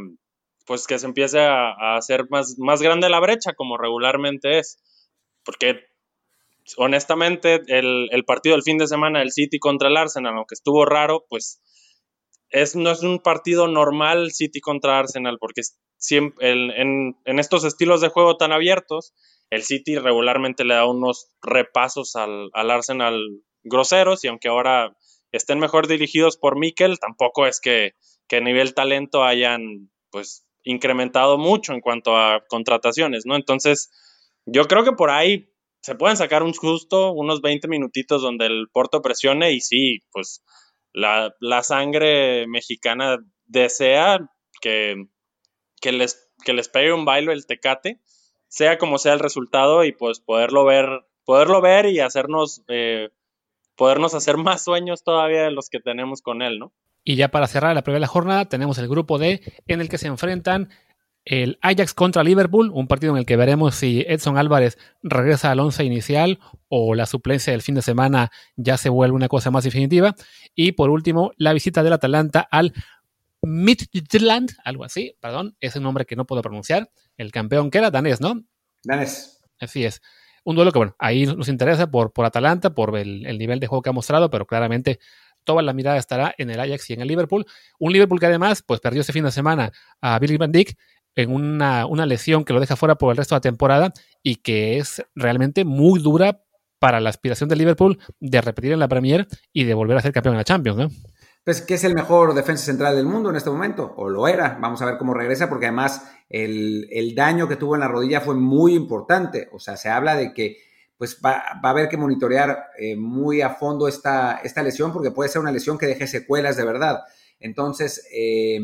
pues que se empiece a, hacer más, más grande la brecha como regularmente es. Porque honestamente, el, partido del fin de semana del City contra el Arsenal, aunque estuvo raro, pues es, no es un partido normal City contra Arsenal, porque en, estos estilos de juego tan abiertos, el City regularmente le da unos repasos al, Arsenal groseros, y aunque ahora estén mejor dirigidos por Mikel, tampoco es que, que a nivel talento hayan pues incrementado mucho en cuanto a contrataciones, ¿no? Entonces, yo creo que por ahí se pueden sacar un justo, unos 20 minutitos donde el Porto presione y sí, pues la, sangre mexicana desea que, que, les, que les pegue un bailo el tecate, sea como sea el resultado y pues poderlo ver, poderlo ver y hacernos, eh, podernos hacer más sueños todavía de los que tenemos con él, ¿no? Y ya para cerrar la primera jornada tenemos el grupo D en el que se enfrentan el Ajax contra Liverpool, un partido en el que veremos si Edson Álvarez regresa al once inicial o la suplencia del fin de semana ya se vuelve una cosa más definitiva. Y por último, la visita del Atalanta al Midtjylland, algo así, perdón, es un nombre que no puedo pronunciar. El campeón que era danés, ¿no? Danés. Así es. Un duelo que, bueno, ahí nos interesa por, por Atalanta, por el, nivel de juego que ha mostrado, pero claramente toda la mirada estará en el Ajax y en el Liverpool. Un Liverpool que además, pues perdió este fin de semana a Billy Van Dijk, en una, lesión que lo deja fuera por el resto de la temporada y que es realmente muy dura para la aspiración de Liverpool de repetir en la Premier y de volver a ser campeón en la Champions. ¿no? Pues es el mejor defensa central del mundo en este momento, o lo era. Vamos a ver cómo regresa, porque además el, daño que tuvo en la rodilla fue muy importante. O sea, se habla de que pues va, a haber que monitorear eh, muy a fondo esta, esta lesión, porque puede ser una lesión que deje secuelas de verdad. Entonces, eh,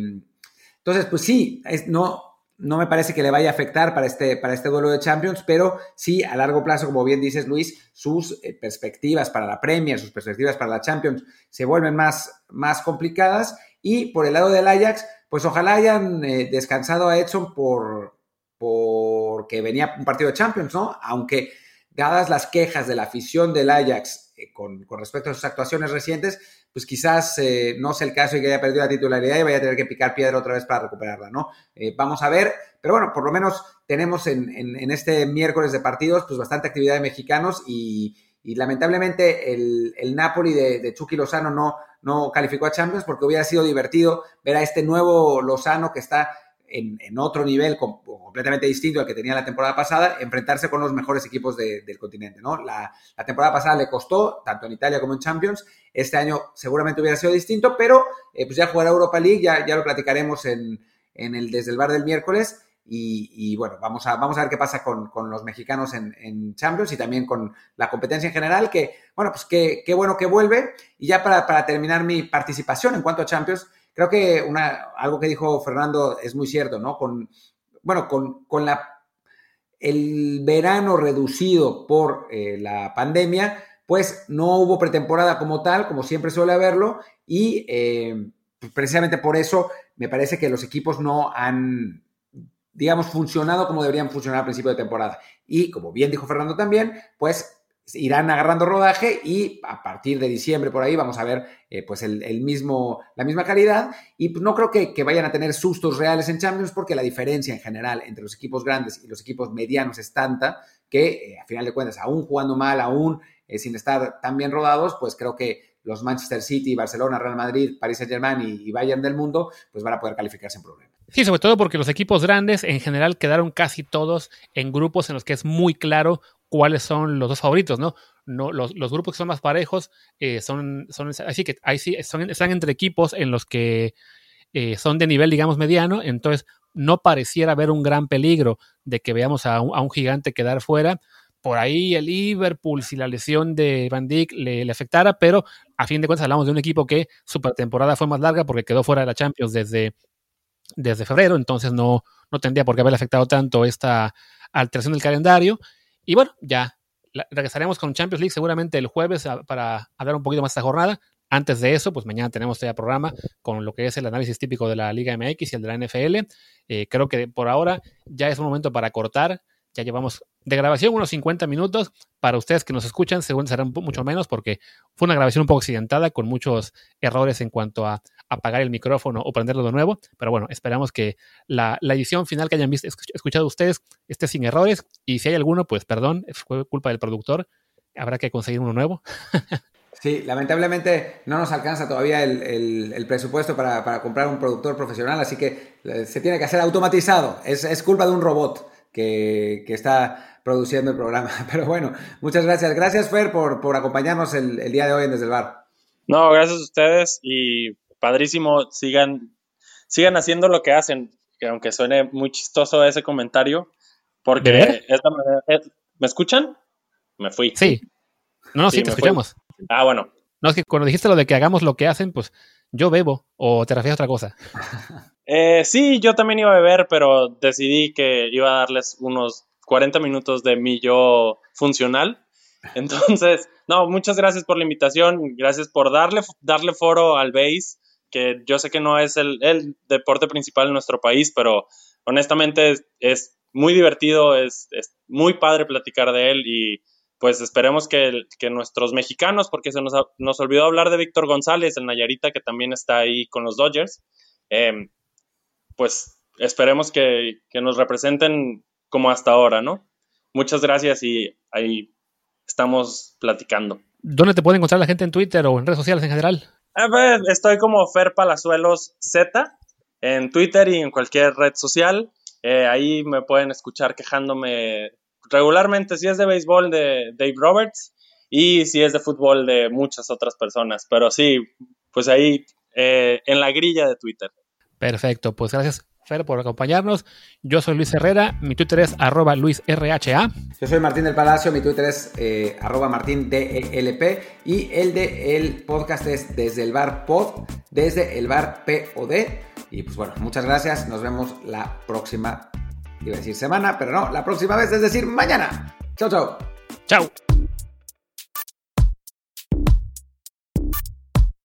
entonces pues sí, es, no, no me parece que le vaya a afectar para este, para este duelo de Champions, pero sí a largo plazo, como bien dices Luis, sus eh, perspectivas para la Premier, sus perspectivas para la Champions se vuelven más, más complicadas. Y por el lado del Ajax, pues ojalá hayan eh, descansado a Edson por porque venía un partido de Champions, ¿no? Aunque dadas las quejas de la afición del Ajax con, con respecto a sus actuaciones recientes, pues quizás eh, no sea el caso y que haya perdido la titularidad y vaya a tener que picar piedra otra vez para recuperarla, ¿no? Eh, vamos a ver, pero bueno, por lo menos tenemos en, este miércoles de partidos pues bastante actividad de mexicanos y, lamentablemente el, Napoli de, de, Chucky Lozano no, no calificó a Champions porque hubiera sido divertido ver a este nuevo Lozano que está en, otro nivel completamente distinto al que tenía la temporada pasada, enfrentarse con los mejores equipos del continente. ¿no? La, temporada pasada le costó, tanto en Italia como en Champions. Este año seguramente hubiera sido distinto, pero eh, pues ya jugará Europa League, ya, ya lo platicaremos en, el Desde el Bar del miércoles. Y, bueno, vamos a, vamos a ver qué pasa con, los mexicanos en, Champions y también con la competencia en general, que bueno, pues qué, bueno que vuelve. Y ya para, para terminar mi participación en cuanto a Champions, creo que algo que dijo Fernando es muy cierto, ¿no? Con, bueno, con, la, el verano reducido por eh, la pandemia, pues no hubo pretemporada como tal, como siempre suele haberlo, y eh, precisamente por eso me parece que los equipos no han, digamos, funcionado como deberían funcionar al principio de temporada. Y como bien dijo Fernando también, pues irán agarrando rodaje y a partir de diciembre por ahí vamos a ver eh, pues el, mismo, la misma calidad y pues no creo que, vayan a tener sustos reales en Champions porque la diferencia en general entre los equipos grandes y los equipos medianos es tanta que eh, a final de cuentas aún jugando mal, aún eh, sin estar tan bien rodados, pues creo que, los Manchester City, Barcelona, Real Madrid, Paris Saint Germain y, Bayern del mundo, pues van a poder calificar sin problema. Sí, sobre todo porque los equipos grandes en general quedaron casi todos en grupos en los que es muy claro cuáles son los dos favoritos, ¿no? no los, grupos que son más parejos eh, son, así que ahí sí están entre equipos en los que eh, son de nivel, digamos, mediano, entonces no pareciera haber un gran peligro de que veamos a un, gigante quedar fuera. Por ahí el Liverpool, si la lesión de Van Dijk le, afectara, pero a fin de cuentas hablamos de un equipo que su temporada fue más larga porque quedó fuera de la Champions desde, febrero, entonces no, no tendría por qué haberle afectado tanto esta alteración del calendario. Y bueno, ya regresaremos con Champions League seguramente el jueves para hablar un poquito más de esta jornada. Antes de eso, pues mañana tenemos ya programa con lo que es el análisis típico de la Liga MX y el de la NFL. Eh, creo que por ahora ya es un momento para cortar. Ya llevamos de grabación unos 50 minutos. Para ustedes que nos escuchan, según será mucho menos porque fue una grabación un poco accidentada con muchos errores en cuanto a apagar el micrófono o prenderlo de nuevo. Pero bueno, esperamos que la, la edición final que hayan visto, escuchado ustedes esté sin errores. Y si hay alguno, pues perdón, fue culpa del productor. Habrá que conseguir uno nuevo. Sí, lamentablemente no nos alcanza todavía el, el, el presupuesto para, para, comprar un productor profesional, así que eh, se tiene que hacer automatizado. Es, es culpa de un robot que, que, está produciendo el programa. Pero bueno, muchas gracias. Gracias, Fer, por, por acompañarnos el, el, día de hoy en Desde el Bar. No, gracias a ustedes y padrísimo. Sigan, sigan haciendo lo que hacen, que aunque suene muy chistoso ese comentario, porque manera, ¿Me escuchan? Me fui. Sí. No, no, sí, sí te escuchamos. Fui. Ah, bueno. No, es que cuando dijiste lo de que hagamos lo que hacen, pues yo bebo o te refieres a otra cosa. Eh, sí, yo también iba a beber, pero decidí que iba a darles unos 40 minutos de mi yo funcional. Entonces, no, muchas gracias por la invitación, gracias por darle, darle foro al base, que yo sé que no es el, deporte principal en nuestro país, pero honestamente es, muy divertido, es, muy padre platicar de él y pues esperemos que, que nuestros mexicanos, porque se nos, nos, olvidó hablar de Víctor González, el Nayarita, que también está ahí con los Dodgers, eh, pues esperemos que, que, nos representen como hasta ahora, ¿no? Muchas gracias y ahí estamos platicando. ¿Dónde te puede encontrar la gente en Twitter o en redes sociales en general? A ver, estoy como Fer Palazuelos Z en Twitter y en cualquier red social. Eh, ahí me pueden escuchar quejándome regularmente, si es de béisbol, de Dave Roberts y si es de fútbol, de muchas otras personas. Pero sí, pues ahí eh, en la grilla de Twitter. Perfecto, pues gracias Fer por acompañarnos. Yo soy Luis Herrera, mi Twitter es arroba luisrha. Yo soy Martín del Palacio, mi Twitter es eh, arroba martindelp y el de el podcast es desde el bar pod, desde el bar POD. Y pues bueno, muchas gracias, nos vemos la próxima, iba a decir semana, pero no, la próxima vez, es decir, mañana. Chau, chau. Chau.